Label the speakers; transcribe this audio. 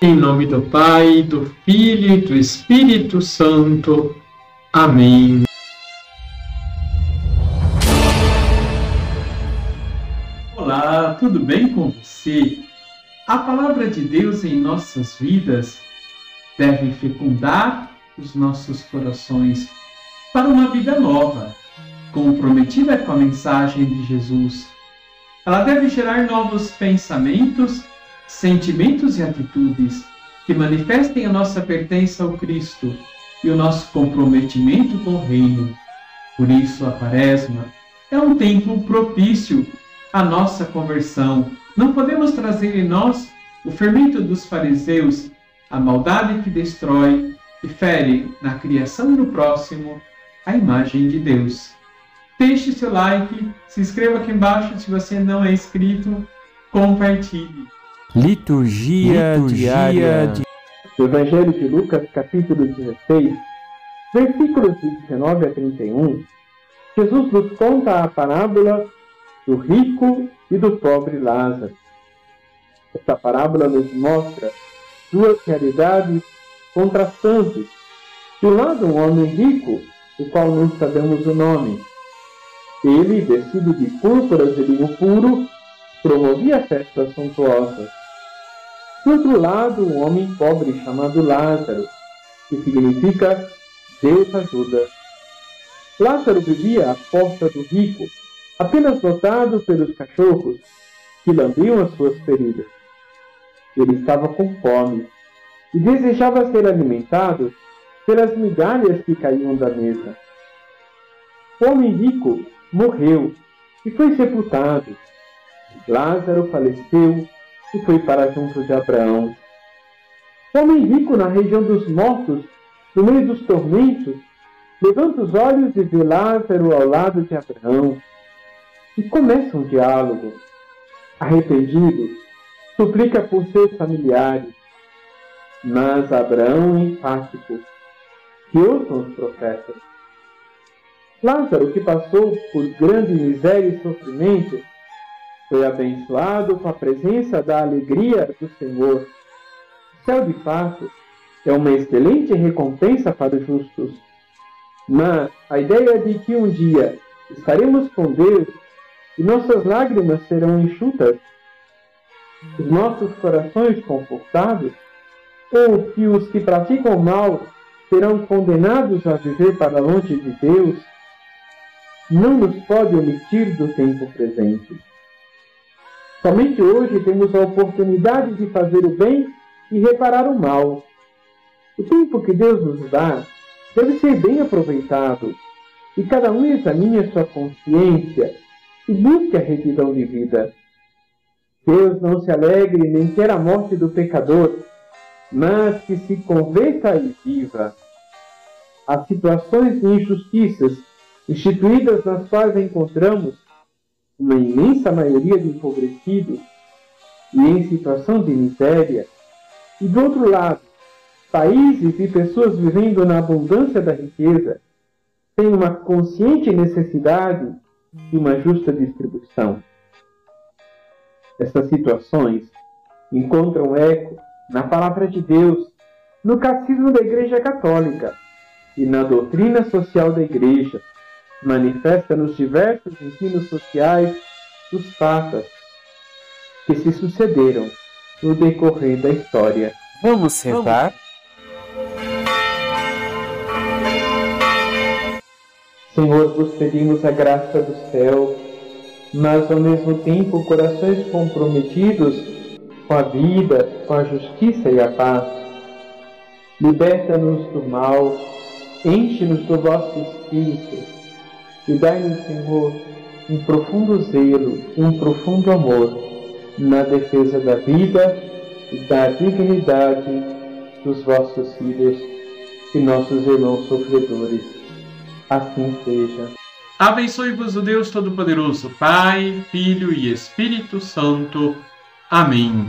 Speaker 1: Em nome do Pai, do Filho e do Espírito Santo. Amém. Olá, tudo bem com você? A palavra de Deus em nossas vidas deve fecundar os nossos corações para uma vida nova, comprometida com a mensagem de Jesus. Ela deve gerar novos pensamentos sentimentos e atitudes que manifestem a nossa pertença ao Cristo e o nosso comprometimento com o Reino. Por isso, a Quaresma é um tempo propício à nossa conversão. Não podemos trazer em nós o fermento dos fariseus, a maldade que destrói e fere na criação no próximo a imagem de Deus. Deixe seu like, se inscreva aqui embaixo se você não é inscrito, compartilhe.
Speaker 2: Liturgia, Liturgia diária de...
Speaker 3: do Evangelho de Lucas, capítulo 16, versículos de 19 a 31, Jesus nos conta a parábola do rico e do pobre Lázaro. Esta parábola nos mostra duas realidades contrastantes. De um lado, um homem rico, do qual não sabemos o nome. Ele, vestido de púrpuras e linho puro, promovia festas suntuosas. Do outro lado, um homem pobre chamado Lázaro, que significa Deus ajuda. Lázaro vivia à porta do rico, apenas notado pelos cachorros que lambiam as suas feridas. Ele estava com fome e desejava ser alimentado pelas migalhas que caíam da mesa. O homem rico morreu e foi sepultado. Lázaro faleceu e foi para junto de Abraão. Homem rico na região dos mortos, no meio dos tormentos, levanta os olhos e vê Lázaro ao lado de Abraão. E começa um diálogo. Arrependido, suplica por seus familiares. Mas Abraão, enfático, que ouçam os profetas. Lázaro, que passou por grande miséria e sofrimento, foi abençoado com a presença da alegria do Senhor. O céu, de fato, é uma excelente recompensa para os justos. Mas a ideia de que um dia estaremos com Deus e nossas lágrimas serão enxutas, os nossos corações confortados, ou que os que praticam mal serão condenados a viver para longe de Deus, não nos pode omitir do tempo presente. Somente hoje temos a oportunidade de fazer o bem e reparar o mal. O tempo que Deus nos dá deve ser bem aproveitado e cada um examine a sua consciência e busque a retidão de vida. Deus não se alegre nem quer a morte do pecador, mas que se converta e viva. As situações de injustiças instituídas nas quais encontramos uma imensa maioria de empobrecidos e em situação de miséria, e do outro lado, países e pessoas vivendo na abundância da riqueza têm uma consciente necessidade de uma justa distribuição. Essas situações encontram eco na palavra de Deus, no catecismo da Igreja Católica e na doutrina social da Igreja, manifesta nos diversos ensinos sociais dos papas que se sucederam no decorrer da história.
Speaker 2: Vamos rezar?
Speaker 3: Senhor, vos pedimos a graça do céu, mas ao mesmo tempo corações comprometidos com a vida, com a justiça e a paz. Liberta-nos do mal, enche-nos do vosso Espírito e dai-nos, Senhor, um profundo zelo e um profundo amor na defesa da vida e da dignidade dos vossos filhos e nossos irmãos sofredores. Assim seja.
Speaker 1: Abençoe-vos o Deus Todo-Poderoso, Pai, Filho e Espírito Santo. Amém.